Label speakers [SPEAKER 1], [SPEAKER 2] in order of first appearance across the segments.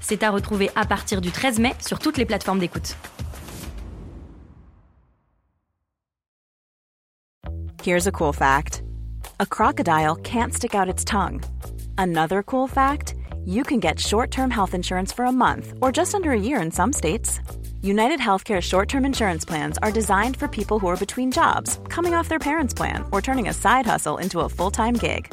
[SPEAKER 1] C'est à retrouver à partir du 13 mai sur toutes les plateformes d'écoute.
[SPEAKER 2] Here's a cool fact a crocodile can't stick out its tongue. Another cool fact you can get short term health insurance for a month or just under a year in some states. United Healthcare short term insurance plans are designed for people who are between jobs, coming off their parents' plan, or turning a side hustle into a full time gig.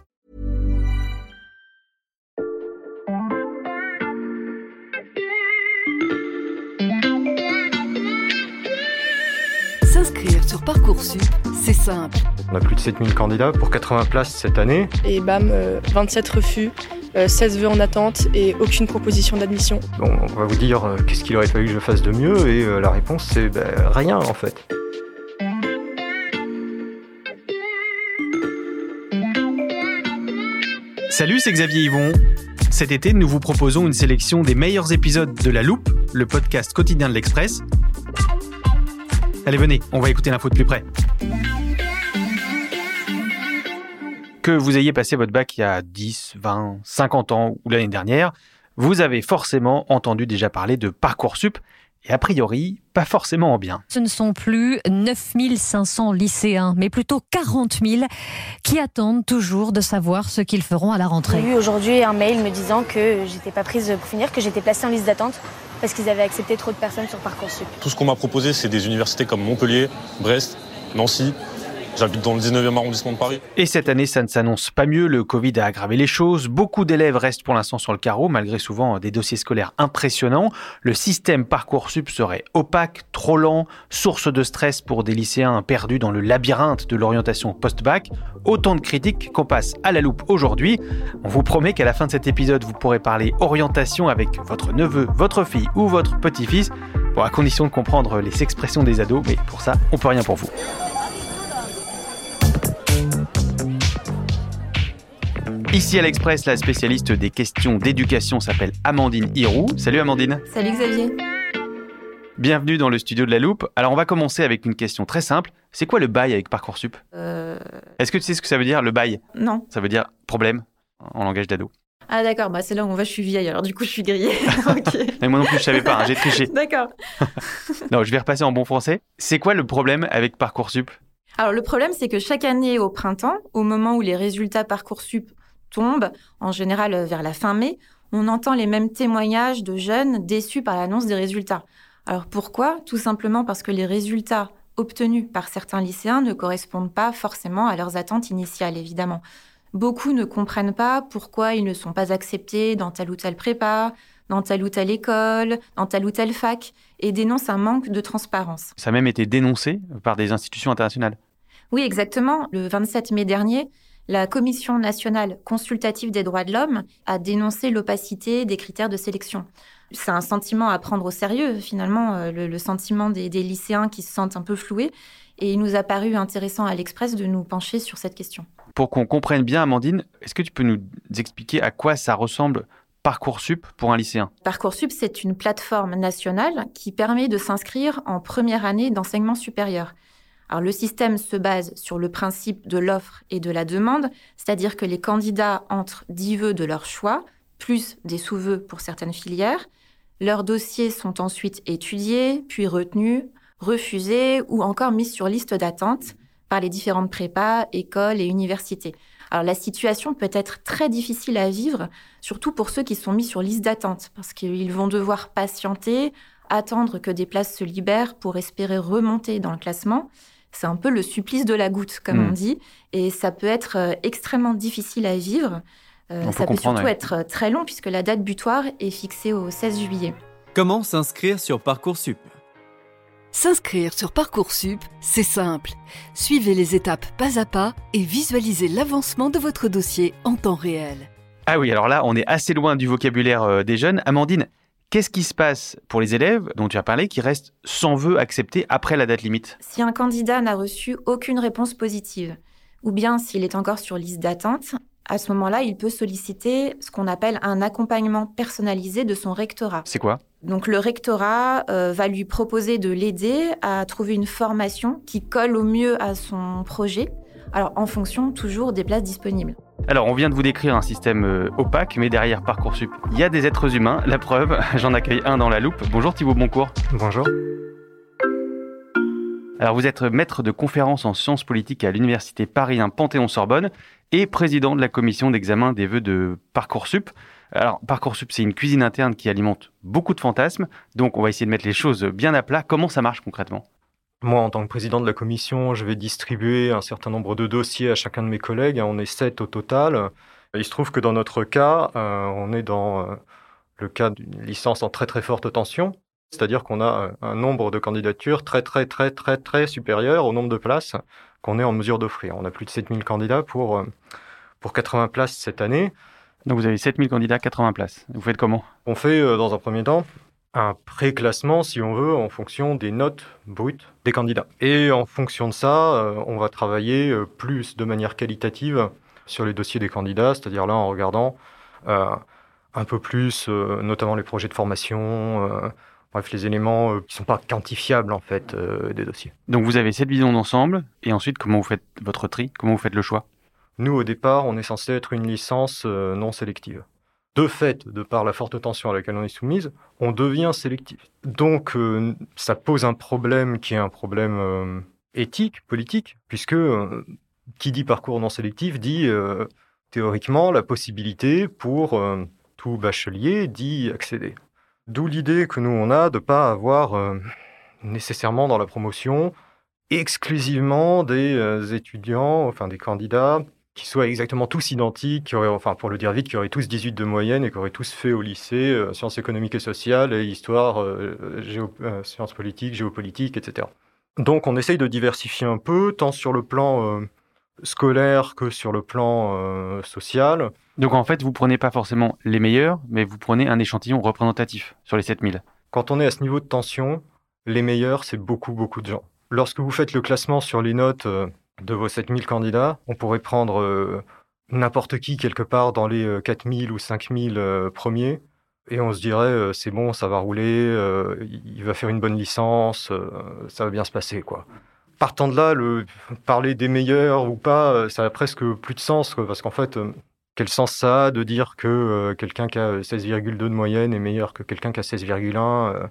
[SPEAKER 3] sur Parcoursup, c'est simple.
[SPEAKER 4] On a plus de 7000 candidats pour 80 places cette année.
[SPEAKER 5] Et bam, euh, 27 refus, euh, 16 vœux en attente et aucune proposition d'admission.
[SPEAKER 4] Bon, on va vous dire euh, qu'est-ce qu'il aurait fallu que je fasse de mieux et euh, la réponse c'est ben, rien en fait.
[SPEAKER 6] Salut, c'est Xavier Yvon. Cet été, nous vous proposons une sélection des meilleurs épisodes de La Loupe, le podcast quotidien de l'Express. Allez, venez, on va écouter l'info de plus près. Que vous ayez passé votre bac il y a 10, 20, 50 ans ou l'année dernière, vous avez forcément entendu déjà parler de Parcoursup, et a priori, pas forcément en bien.
[SPEAKER 7] Ce ne sont plus 9500 lycéens, mais plutôt 40 000 qui attendent toujours de savoir ce qu'ils feront à la
[SPEAKER 8] J'ai
[SPEAKER 7] rentrée.
[SPEAKER 8] eu aujourd'hui un mail me disant que j'étais pas prise pour finir, que j'étais placée en liste d'attente parce qu'ils avaient accepté trop de personnes sur Parcoursup.
[SPEAKER 9] Tout ce qu'on m'a proposé, c'est des universités comme Montpellier, Brest, Nancy. J'habite dans le 19e arrondissement de Paris.
[SPEAKER 6] Et cette année, ça ne s'annonce pas mieux. Le Covid a aggravé les choses. Beaucoup d'élèves restent pour l'instant sur le carreau, malgré souvent des dossiers scolaires impressionnants. Le système Parcoursup serait opaque, trop lent, source de stress pour des lycéens perdus dans le labyrinthe de l'orientation post-bac. Autant de critiques qu'on passe à la loupe aujourd'hui. On vous promet qu'à la fin de cet épisode, vous pourrez parler orientation avec votre neveu, votre fille ou votre petit-fils, à condition de comprendre les expressions des ados, mais pour ça, on peut rien pour vous. Ici à l'Express, la spécialiste des questions d'éducation s'appelle Amandine Hirou. Salut Amandine.
[SPEAKER 10] Salut Xavier.
[SPEAKER 6] Bienvenue dans le studio de la Loupe. Alors on va commencer avec une question très simple. C'est quoi le bail avec Parcoursup
[SPEAKER 10] Euh,
[SPEAKER 6] Est-ce que tu sais ce que ça veut dire le bail?
[SPEAKER 10] Non.
[SPEAKER 6] Ça veut dire problème en langage d'ado.
[SPEAKER 10] Ah d'accord, bah c'est là où on va, je suis vieille, alors du coup je suis grillée. ok.
[SPEAKER 6] Mais moi non plus je savais pas, hein, j'ai triché.
[SPEAKER 10] D'accord.
[SPEAKER 6] Non, je vais repasser en bon français. C'est quoi le problème avec Parcoursup?
[SPEAKER 10] Alors le problème c'est que chaque année au printemps, au moment où les résultats Parcoursup tombent, en général euh, vers la fin mai, on entend les mêmes témoignages de jeunes déçus par l'annonce des résultats. Alors pourquoi? Tout simplement parce que les résultats obtenus par certains lycéens ne correspondent pas forcément à leurs attentes initiales, évidemment. Beaucoup ne comprennent pas pourquoi ils ne sont pas acceptés dans telle ou telle prépa, dans telle ou telle école, dans telle ou telle fac, et dénoncent un manque de transparence.
[SPEAKER 6] Ça a même été dénoncé par des institutions internationales.
[SPEAKER 10] Oui, exactement. Le 27 mai dernier, la Commission nationale consultative des droits de l'homme a dénoncé l'opacité des critères de sélection. C'est un sentiment à prendre au sérieux, finalement, euh, le, le sentiment des, des lycéens qui se sentent un peu floués. Et il nous a paru intéressant à l'Express de nous pencher sur cette question.
[SPEAKER 6] Pour qu'on comprenne bien Amandine, est-ce que tu peux nous expliquer à quoi ça ressemble Parcoursup pour un lycéen?
[SPEAKER 10] Parcoursup, c'est une plateforme nationale qui permet de s'inscrire en première année d'enseignement supérieur. Alors, le système se base sur le principe de l'offre et de la demande, c'est-à-dire que les candidats entrent 10 vœux de leur choix, plus des sous-vœux pour certaines filières. Leurs dossiers sont ensuite étudiés, puis retenus, refusés ou encore mis sur liste d'attente par les différentes prépas, écoles et universités. Alors la situation peut être très difficile à vivre, surtout pour ceux qui sont mis sur liste d'attente, parce qu'ils vont devoir patienter, attendre que des places se libèrent pour espérer remonter dans le classement. C'est un peu le supplice de la goutte, comme
[SPEAKER 6] Mm.
[SPEAKER 10] on dit, et ça peut être euh, extrêmement difficile à vivre. Euh, ça
[SPEAKER 6] peut
[SPEAKER 10] surtout
[SPEAKER 6] ouais.
[SPEAKER 10] être très long, puisque la date butoir est fixée au 16 juillet.
[SPEAKER 11] Comment s'inscrire sur Parcoursup?
[SPEAKER 3] S'inscrire sur Parcoursup, c'est simple. Suivez les étapes pas à pas et visualisez l'avancement de votre dossier en temps réel.
[SPEAKER 6] Ah oui, alors là, on est assez loin du vocabulaire euh, des jeunes. Amandine, qu'est-ce qui se passe pour les élèves dont tu as parlé qui restent sans vœu acceptés après la date limite?
[SPEAKER 10] Si un candidat n'a reçu aucune réponse positive, ou bien s'il est encore sur liste d'attente, à ce moment-là, il peut solliciter ce qu'on appelle un accompagnement personnalisé de son rectorat.
[SPEAKER 6] C'est quoi?
[SPEAKER 10] Donc le rectorat euh, va lui proposer de l'aider à trouver une formation qui colle au mieux à son projet, alors en fonction toujours des places disponibles.
[SPEAKER 6] Alors, on vient de vous décrire un système euh, opaque, mais derrière Parcoursup, il y a des êtres humains. La preuve, j'en accueille un dans la loupe. Bonjour Thibaut Boncourt.
[SPEAKER 4] Bonjour.
[SPEAKER 6] Alors, vous êtes maître de conférences en sciences politiques à l'université Paris 1 Panthéon-Sorbonne et président de la commission d'examen des vœux de Parcoursup. Alors, Parcoursup, c'est une cuisine interne qui alimente beaucoup de fantasmes, donc on va essayer de mettre les choses bien à plat. Comment ça marche concrètement?
[SPEAKER 4] Moi, en tant que président de la commission, je vais distribuer un certain nombre de dossiers à chacun de mes collègues. On est sept au total. Il se trouve que dans notre cas, euh, on est dans euh, le cas d'une licence en très très forte tension. C'est-à-dire qu'on a euh, un nombre de candidatures très très très très très supérieur au nombre de places qu'on est en mesure d'offrir. On a plus de 7000 candidats pour, pour 80 places cette année.
[SPEAKER 6] Donc vous avez 7000 candidats, 80 places. Vous faites comment?
[SPEAKER 4] On fait euh, dans un premier temps un pré-classement, si on veut, en fonction des notes brutes des candidats. Et en fonction de ça, on va travailler plus de manière qualitative sur les dossiers des candidats, c'est-à-dire là en regardant un peu plus, notamment les projets de formation, Bref, les éléments euh, qui ne sont pas quantifiables en fait euh, des dossiers.
[SPEAKER 6] Donc vous avez cette vision d'ensemble et ensuite comment vous faites votre tri? Comment vous faites le choix?
[SPEAKER 4] Nous au départ, on est censé être une licence euh, non sélective. De fait, de par la forte tension à laquelle on est soumise, on devient sélectif. Donc ça pose un problème qui est un problème éthique, politique, puisque qui dit parcours non sélectif dit théoriquement la possibilité pour tout bachelier d'y accéder. D'où l'idée que nous, on a de ne pas avoir euh, nécessairement dans la promotion exclusivement des euh, étudiants, enfin des candidats qui soient exactement tous identiques, qui auraient, enfin pour le dire vite, qui auraient tous 18 de moyenne et qui auraient tous fait au lycée euh, sciences économiques et sociales et histoire, sciences politiques, géopolitique, etc. Donc on essaye de diversifier un peu, tant sur le plan scolaire que sur le plan social.
[SPEAKER 6] Donc en fait, vous prenez pas forcément les meilleurs, mais vous prenez un échantillon représentatif sur les 7000.
[SPEAKER 4] Quand on est à ce niveau de tension, les meilleurs, c'est beaucoup, beaucoup de gens. Lorsque vous faites le classement sur les notes euh, de vos 7000 candidats, on pourrait prendre euh, n'importe qui quelque part dans les 4000 euh, ou 5000 premiers, et on se dirait, c'est bon, ça va rouler, il va faire une bonne licence, ça va bien se passer, quoi partant de là, le, parler des meilleurs ou pas, ça a presque plus de sens, parce qu'en fait, quel sens ça a de dire que euh, quelqu'un qui a 16,2 de moyenne est meilleur que quelqu'un qui a 16,1 euh,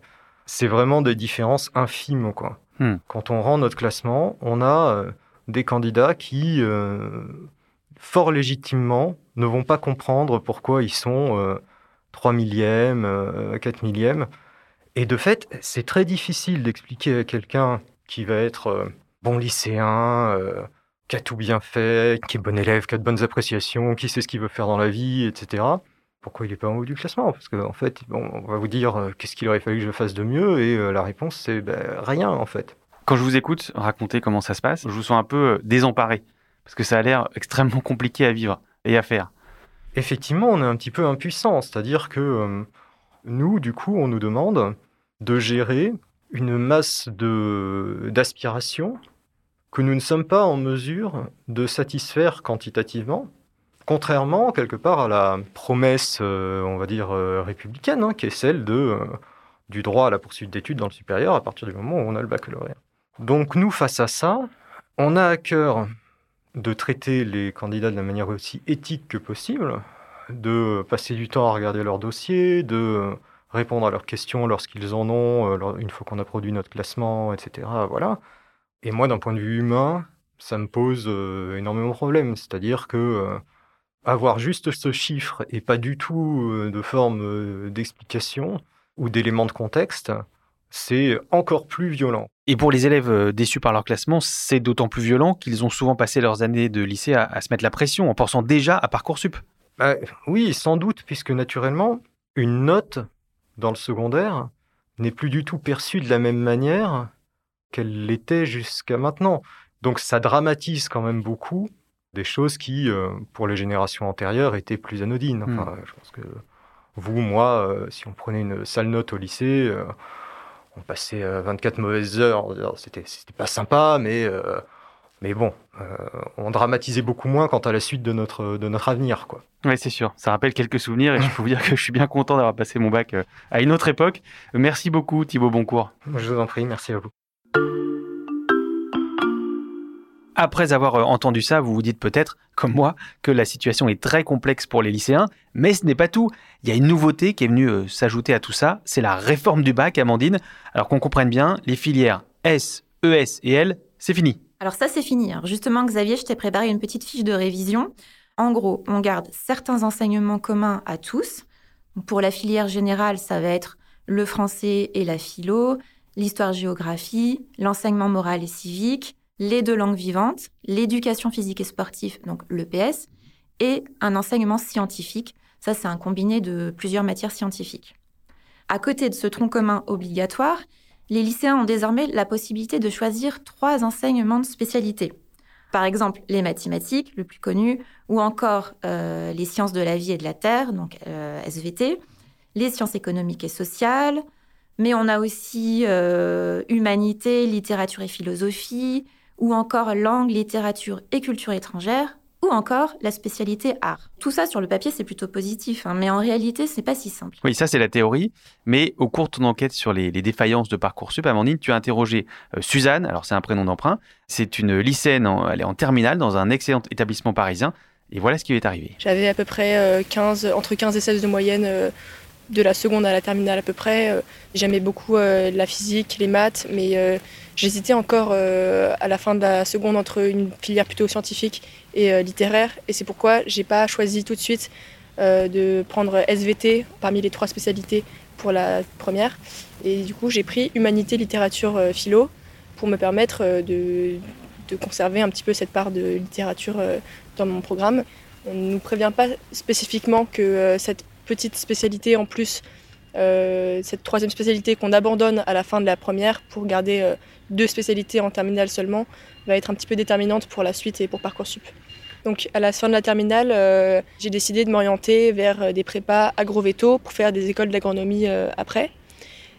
[SPEAKER 4] C'est vraiment des différences infimes. Quoi. Hmm. Quand on rend notre classement, on a euh, des candidats qui, fort légitimement, ne vont pas comprendre pourquoi ils sont 3 millièmes, 4 millièmes. Et de fait, c'est très difficile d'expliquer à quelqu'un qui va être bon lycéen, qui a tout bien fait, qui est bon élève, qui a de bonnes appréciations, qui sait ce qu'il veut faire dans la vie, etc. Pourquoi il n'est pas en haut du classement? Parce qu'en en fait, on va vous dire euh, qu'est-ce qu'il aurait fallu que je fasse de mieux, et euh, la réponse c'est ben, rien en fait.
[SPEAKER 6] Quand je vous écoute raconter comment ça se passe, je vous sens un peu euh, désemparé, parce que ça a l'air extrêmement compliqué à vivre et à faire.
[SPEAKER 4] Effectivement, on est un petit peu impuissant, c'est-à-dire que nous, du coup, on nous demande de gérer une masse d'aspirations que nous ne sommes pas en mesure de satisfaire quantitativement, contrairement quelque part à la promesse, euh, on va dire, euh, républicaine, hein, qui est celle euh, du droit à la poursuite d'études dans le supérieur à partir du moment où on a le baccalauréat. Donc nous, face à ça, on a à cœur de traiter les candidats de la manière aussi éthique que possible, de passer du temps à regarder leurs dossiers, de répondre à leurs questions lorsqu'ils en ont, une fois qu'on a produit notre classement, etc. Voilà. Et moi, d'un point de vue humain, ça me pose euh, énormément de problèmes. C'est-à-dire que euh, avoir juste ce chiffre et pas du tout euh, de forme d'explication ou d'éléments de contexte, c'est encore plus violent.
[SPEAKER 6] Et pour les élèves déçus par leur classement, c'est d'autant plus violent qu'ils ont souvent passé leurs années de lycée à, se mettre la pression en pensant déjà à Parcoursup.
[SPEAKER 4] Bah, oui, sans doute, puisque naturellement, une note dans le secondaire n'est plus du tout perçue de la même manière qu'elle l'était jusqu'à maintenant. Donc ça dramatise quand même beaucoup des choses qui, euh, pour les générations antérieures, étaient plus anodines.
[SPEAKER 6] Hmm.
[SPEAKER 4] Enfin, Je pense que vous, moi, euh, si on prenait une sale note au lycée, euh, on passait 24 mauvaises heures. C'était, c'était pas sympa, mais, mais bon, on dramatisait beaucoup moins quant à la suite de notre, de notre avenir. Quoi.
[SPEAKER 6] Oui, c'est sûr. Ça rappelle quelques souvenirs et je peux vous dire que je suis bien content d'avoir passé mon bac à une autre époque. Merci beaucoup, Thibaut Boncourt.
[SPEAKER 4] Je vous en prie, merci à vous.
[SPEAKER 6] Après avoir euh, entendu ça, vous vous dites peut-être, comme moi, que la situation est très complexe pour les lycéens, mais ce n'est pas tout. Il y a une nouveauté qui est venue euh, s'ajouter à tout ça, c'est la réforme du bac, Amandine. Alors qu'on comprenne bien, les filières S, ES et L, c'est fini.
[SPEAKER 10] Alors ça, c'est fini. Alors justement, Xavier, je t'ai préparé une petite fiche de révision. En gros, on garde certains enseignements communs à tous. Pour la filière générale, ça va être le français et la philo, l'histoire-géographie, l'enseignement moral et civique, les deux langues vivantes, l'éducation physique et sportive, donc l'EPS, et un enseignement scientifique. Ça, c'est un combiné de plusieurs matières scientifiques. À côté de ce tronc commun obligatoire, les lycéens ont désormais la possibilité de choisir trois enseignements de spécialité. Par exemple, les mathématiques, le plus connu, ou encore euh, les sciences de la vie et de la terre, donc euh, SVT, les sciences économiques et sociales, mais on a aussi euh, humanité, littérature et philosophie, ou encore langue, littérature et culture étrangère, ou encore la spécialité art. Tout ça sur le papier, c'est plutôt positif, hein, mais en réalité, c'est pas si simple.
[SPEAKER 6] Oui, ça c'est la théorie, mais au cours de ton enquête sur les, défaillances de Parcoursup, Amandine, tu as interrogé euh, Suzanne, alors c'est un prénom d'emprunt, c'est une lycéenne, elle est en terminale dans un excellent établissement parisien, et voilà ce qui lui est arrivé.
[SPEAKER 5] J'avais à peu près 15, euh, entre 15 et 16 de moyenne euh, de la seconde à la terminale à peu près. J'aimais beaucoup la physique, les maths, mais J'hésitais encore euh, à la fin de la seconde entre une filière plutôt scientifique et euh, littéraire, et c'est pourquoi j'ai pas choisi tout de suite euh, de prendre SVT parmi les trois spécialités pour la première. Et du coup, j'ai pris humanité, littérature, philo pour me permettre de, de, conserver un petit peu cette part de littérature dans mon programme. On ne nous prévient pas spécifiquement que cette petite spécialité en plus euh, cette troisième spécialité qu'on abandonne à la fin de la première pour garder euh, deux spécialités en terminale seulement va être un petit peu déterminante pour la suite et pour Parcoursup. Donc à la fin de la terminale, euh, j'ai décidé de m'orienter vers des prépas agrovéto pour faire des écoles d'agronomie après.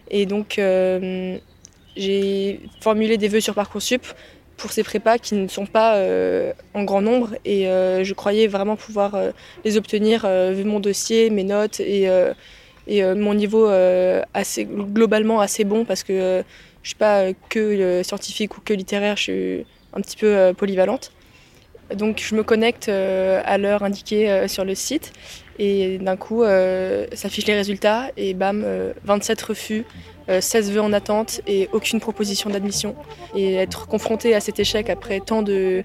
[SPEAKER 5] Et donc j'ai formulé des vœux sur Parcoursup pour ces prépas qui ne sont pas en grand nombre et je croyais vraiment pouvoir les obtenir vu mon dossier, mes notes et et euh, mon niveau euh, assez globalement assez bon parce que euh, je suis pas que scientifique ou que littéraire, je suis un petit peu polyvalente. Donc je me connecte à l'heure indiquée sur le site et d'un coup ça affiche les résultats et bam 27 refus 16 euh, vœux en attente et aucune proposition d'admission. Et être confronté à cet échec après tant de,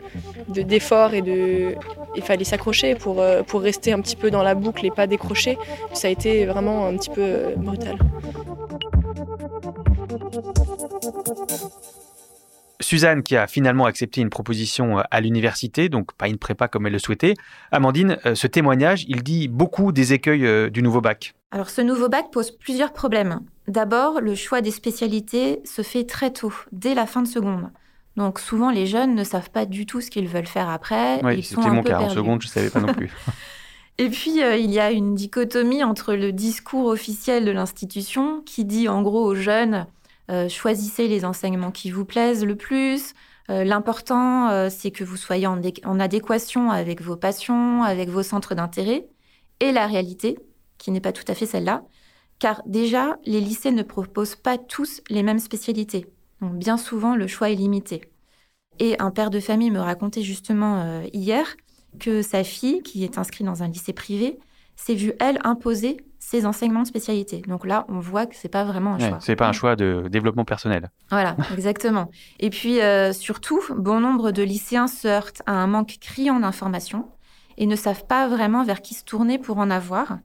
[SPEAKER 5] d'efforts et de, il fallait s'accrocher pour, euh, pour rester un petit peu dans la boucle et pas décrocher, ça a été vraiment un petit peu euh, brutal.
[SPEAKER 6] Suzanne qui a finalement accepté une proposition à l'université, donc pas une prépa comme elle le souhaitait. Amandine, ce témoignage, il dit beaucoup des écueils du nouveau bac.
[SPEAKER 10] Alors ce nouveau bac pose plusieurs problèmes. D'abord, le choix des spécialités se fait très tôt, dès la fin de seconde. Donc souvent, les jeunes ne savent pas du tout ce qu'ils veulent faire après.
[SPEAKER 6] Oui, c'était mon cas. En seconde, je ne savais pas non plus.
[SPEAKER 10] Et puis, euh, il y a une dichotomie entre le discours officiel de l'institution qui dit en gros aux jeunes, euh, choisissez les enseignements qui vous plaisent le plus. Euh, l'important, c'est que vous soyez en adéquation avec vos passions, avec vos centres d'intérêt. Et la réalité, qui n'est pas tout à fait celle-là, car déjà, les lycées ne proposent pas tous les mêmes spécialités. Donc bien souvent, le choix est limité. Et un père de famille me racontait justement euh, hier que sa fille, qui est inscrite dans un lycée privé, s'est vue, elle, imposer ses enseignements de spécialité. Donc là, on voit que c'est pas vraiment un choix.
[SPEAKER 6] C'est pas un choix de développement personnel.
[SPEAKER 10] Voilà, exactement. Et puis euh, surtout, bon nombre de lycéens se heurtent à un manque criant d'informations et ne savent pas vraiment vers qui se tourner pour en avoir.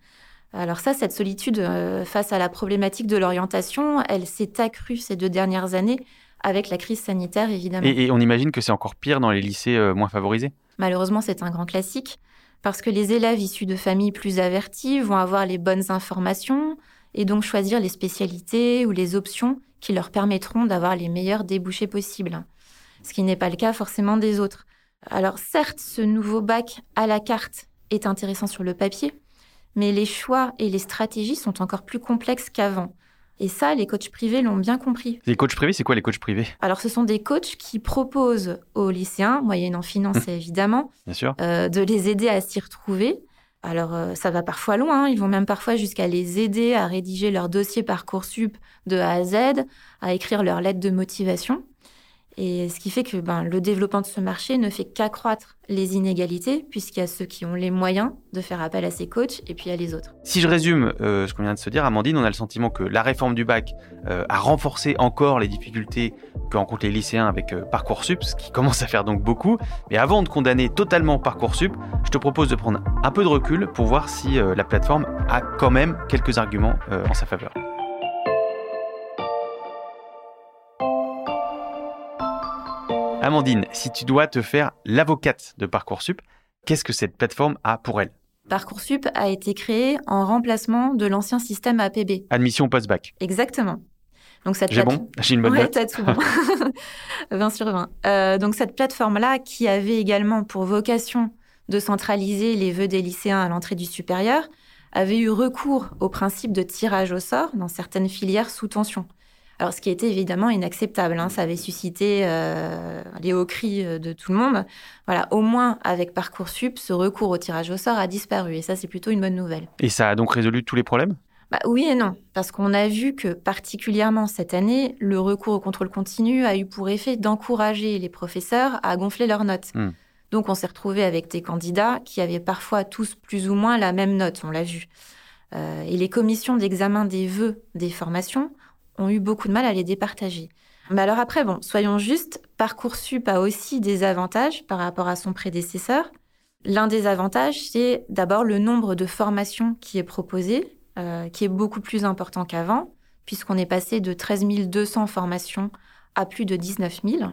[SPEAKER 10] Alors ça, cette solitude euh, face à la problématique de l'orientation, elle s'est accrue ces deux dernières années avec la crise sanitaire, évidemment.
[SPEAKER 6] Et, on imagine que c'est encore pire dans les lycées euh, moins favorisés?
[SPEAKER 10] Malheureusement, c'est un grand classique, parce que les élèves issus de familles plus averties vont avoir les bonnes informations, et donc choisir les spécialités ou les options qui leur permettront d'avoir les meilleurs débouchés possibles, ce qui n'est pas le cas forcément des autres. Alors certes, ce nouveau bac à la carte est intéressant sur le papier, mais les choix et les stratégies sont encore plus complexes qu'avant. Et ça, les coachs privés l'ont bien compris.
[SPEAKER 6] Les coachs privés, c'est quoi les coachs privés?
[SPEAKER 10] Alors, ce sont des coachs qui proposent aux lycéens, moyennant finance évidemment,
[SPEAKER 6] Bien sûr.
[SPEAKER 10] euh, de les aider à s'y retrouver. Alors, euh, ça va parfois loin. hein. Ils vont même parfois jusqu'à les aider à rédiger leur dossier Parcoursup de A à Z, à écrire leur lettre de motivation. Et ce qui fait que ben, le développement de ce marché ne fait qu'accroître les inégalités, puisqu'il y a ceux qui ont les moyens de faire appel à ces coachs, et puis a les autres.
[SPEAKER 6] Si je résume euh, ce qu'on vient de se dire, Amandine, on a le sentiment que la réforme du bac euh, a renforcé encore les difficultés que rencontrent les lycéens avec euh, Parcoursup, ce qui commence à faire donc beaucoup. Mais avant de condamner totalement Parcoursup, je te propose de prendre un peu de recul pour voir si euh, la plateforme a quand même quelques arguments en sa faveur. Amandine, si tu dois te faire l'avocate de Parcoursup, qu'est-ce que cette plateforme a pour elle?
[SPEAKER 10] Parcoursup a été créé en remplacement de l'ancien système APB.
[SPEAKER 6] Admission post-bac.
[SPEAKER 10] Exactement. Donc cette
[SPEAKER 6] J'ai
[SPEAKER 10] plate-
[SPEAKER 6] bon J'ai une bonne
[SPEAKER 10] Ouais,
[SPEAKER 6] note
[SPEAKER 10] tout bon. 20 sur 20. Euh, donc cette plateforme-là, qui avait également pour vocation de centraliser les vœux des lycéens à l'entrée du supérieur, avait eu recours au principe de tirage au sort dans certaines filières sous tension. Alors, ce qui était évidemment inacceptable, hein, ça avait suscité euh, les hauts cris euh, de tout le monde. Voilà, au moins avec Parcoursup, ce recours au tirage au sort a disparu, et ça, c'est plutôt une bonne nouvelle.
[SPEAKER 6] Et ça a donc résolu tous les problèmes?
[SPEAKER 10] Bah, oui et non, parce qu'on a vu que particulièrement cette année, le recours au contrôle continu a eu pour effet d'encourager les professeurs à gonfler leurs notes.
[SPEAKER 6] Hmm.
[SPEAKER 10] Donc on s'est retrouvé avec des candidats qui avaient parfois tous plus ou moins la même note, on l'a vu. Euh, et les commissions d'examen des vœux des formations ont eu beaucoup de mal à les départager. Mais alors après, bon, soyons justes, Parcoursup a aussi des avantages par rapport à son prédécesseur. L'un des avantages, c'est d'abord le nombre de formations qui est proposé, euh, qui est beaucoup plus important qu'avant, puisqu'on est passé de 13 200 formations à plus de 19 000.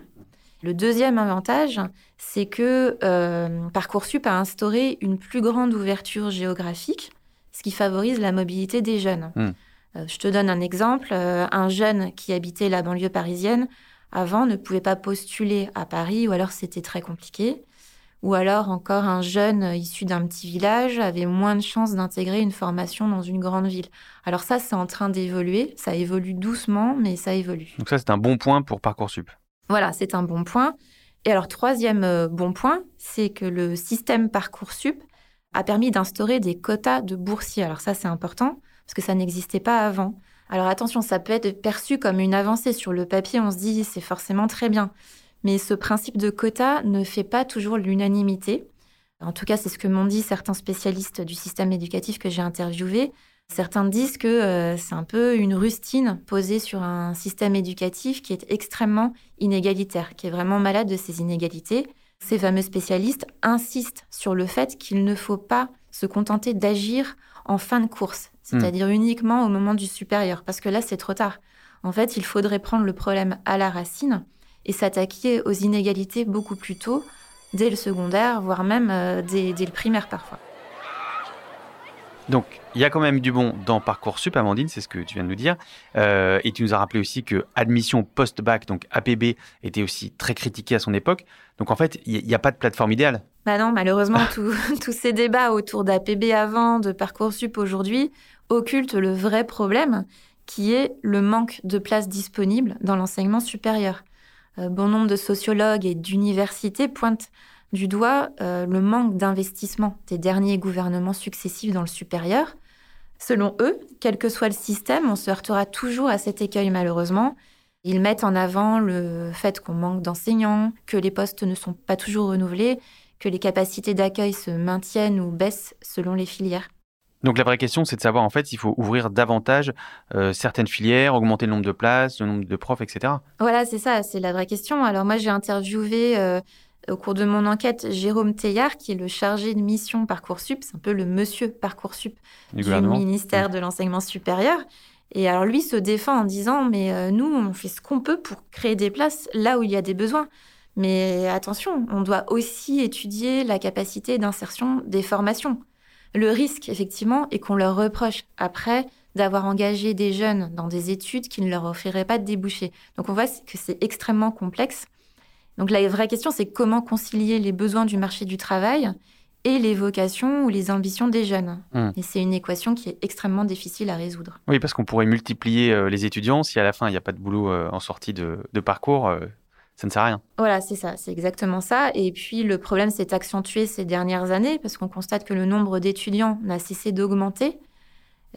[SPEAKER 10] Le deuxième avantage, c'est que euh, Parcoursup a instauré une plus grande ouverture géographique, ce qui favorise la mobilité des jeunes.
[SPEAKER 6] Hmm.
[SPEAKER 10] Euh, je te donne un exemple. Euh, un jeune qui habitait la banlieue parisienne, avant, ne pouvait pas postuler à Paris, ou alors c'était très compliqué. Ou alors encore un jeune issu d'un petit village avait moins de chances d'intégrer une formation dans une grande ville. Alors ça, c'est en train d'évoluer. Ça évolue doucement, mais ça évolue.
[SPEAKER 6] Donc ça, c'est un bon point pour Parcoursup.
[SPEAKER 10] Voilà, c'est un bon point. Et alors, troisième euh, bon point, c'est que le système Parcoursup a permis d'instaurer des quotas de boursiers. Alors ça, c'est important, parce que ça n'existait pas avant. Alors attention, ça peut être perçu comme une avancée. Sur le papier, on se dit, c'est forcément très bien. Mais ce principe de quota ne fait pas toujours l'unanimité. En tout cas, c'est ce que m'ont dit certains spécialistes du système éducatif que j'ai interviewés. Certains disent que euh, c'est un peu une rustine posée sur un système éducatif qui est extrêmement inégalitaire, qui est vraiment malade de ces inégalités. Ces fameux spécialistes insistent sur le fait qu'il ne faut pas se contenter d'agir en fin de course, c'est-à-dire uniquement au moment du supérieur, parce que là, c'est trop tard. En fait, il faudrait prendre le problème à la racine et s'attaquer aux inégalités beaucoup plus tôt, dès le secondaire, voire même euh, dès, dès le primaire parfois.
[SPEAKER 6] Donc, il y a quand même du bon dans Parcoursup, Amandine, c'est ce que tu viens de nous dire. Euh, et tu nous as rappelé aussi que admission post-bac, donc APB, était aussi très critiquée à son époque. Donc, en fait, il n'y a pas de plateforme idéale.
[SPEAKER 10] Bah non, malheureusement, tous ces débats autour d'APB avant, de Parcoursup aujourd'hui, occultent le vrai problème, qui est le manque de places disponibles dans l'enseignement supérieur. Euh, bon nombre de sociologues et d'universités pointent du doigt euh, le manque d'investissement des derniers gouvernements successifs dans le supérieur. Selon eux, quel que soit le système, on se heurtera toujours à cet écueil malheureusement. Ils mettent en avant le fait qu'on manque d'enseignants, que les postes ne sont pas toujours renouvelés, que les capacités d'accueil se maintiennent ou baissent selon les filières.
[SPEAKER 6] Donc, la vraie question, c'est de savoir, en fait, s'il faut ouvrir davantage euh, certaines filières, augmenter le nombre de places, le nombre de profs, etc.
[SPEAKER 10] Voilà, c'est ça, c'est la vraie question. Alors moi, j'ai interviewé euh, au cours de mon enquête Jérôme Teillard, qui est le chargé de mission Parcoursup, c'est un peu le monsieur Parcoursup
[SPEAKER 6] Du
[SPEAKER 10] ministère de l'enseignement supérieur. Et alors lui se défend en disant, mais euh, nous, on fait ce qu'on peut pour créer des places là où il y a des besoins. Mais attention, on doit aussi étudier la capacité d'insertion des formations. Le risque, effectivement, est qu'on leur reproche après d'avoir engagé des jeunes dans des études qui ne leur offriraient pas de débouchés. Donc on voit que c'est extrêmement complexe. Donc la vraie question, c'est comment concilier les besoins du marché du travail et les vocations ou les ambitions des jeunes. Hmm. Et c'est une équation qui est extrêmement difficile à résoudre.
[SPEAKER 6] Oui, parce qu'on pourrait multiplier euh, les étudiants si à la fin il n'y a pas de boulot euh, en sortie de, parcours. Euh, ça ne sert à rien.
[SPEAKER 10] Voilà, c'est ça, c'est exactement ça. Et puis le problème s'est accentué ces dernières années parce qu'on constate que le nombre d'étudiants n'a cessé d'augmenter.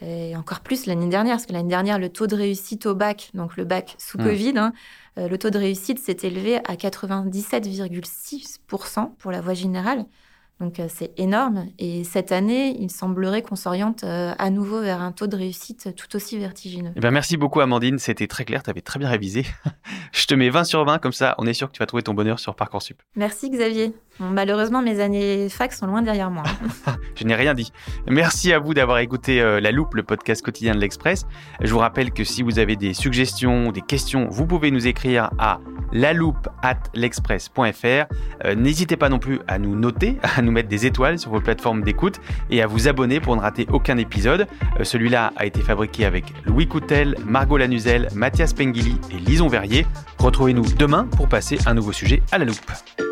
[SPEAKER 10] Et encore plus l'année dernière, parce que l'année dernière, le taux de réussite au bac, donc le bac sous hmm. Covid, hein, le taux de réussite s'est élevé à 97,6% pour la voie générale. Donc euh, c'est énorme. Et cette année, il semblerait qu'on s'oriente euh, à nouveau vers un taux de réussite tout aussi vertigineux.
[SPEAKER 6] Eh ben, merci beaucoup Amandine, c'était très clair, tu avais très bien révisé. Je te mets 20 sur 20, comme ça on est sûr que tu vas trouver ton bonheur sur Parcoursup.
[SPEAKER 10] Merci Xavier. malheureusement, mes années fac sont loin derrière moi.
[SPEAKER 6] Je n'ai rien dit. Merci à vous d'avoir écouté euh, La Loupe, le podcast quotidien de l'Express. Je vous rappelle que si vous avez des suggestions des questions, vous pouvez nous écrire à loupe at l'express.fr. N'hésitez pas non plus à nous noter, à mettre des étoiles sur vos plateformes d'écoute et à vous abonner pour ne rater aucun épisode. Euh, celui-là a été fabriqué avec Louis Coutel, Margot Lanuzel, Mathias Pengili et Lison Verrier. Retrouvez-nous demain pour passer un nouveau sujet à la loupe.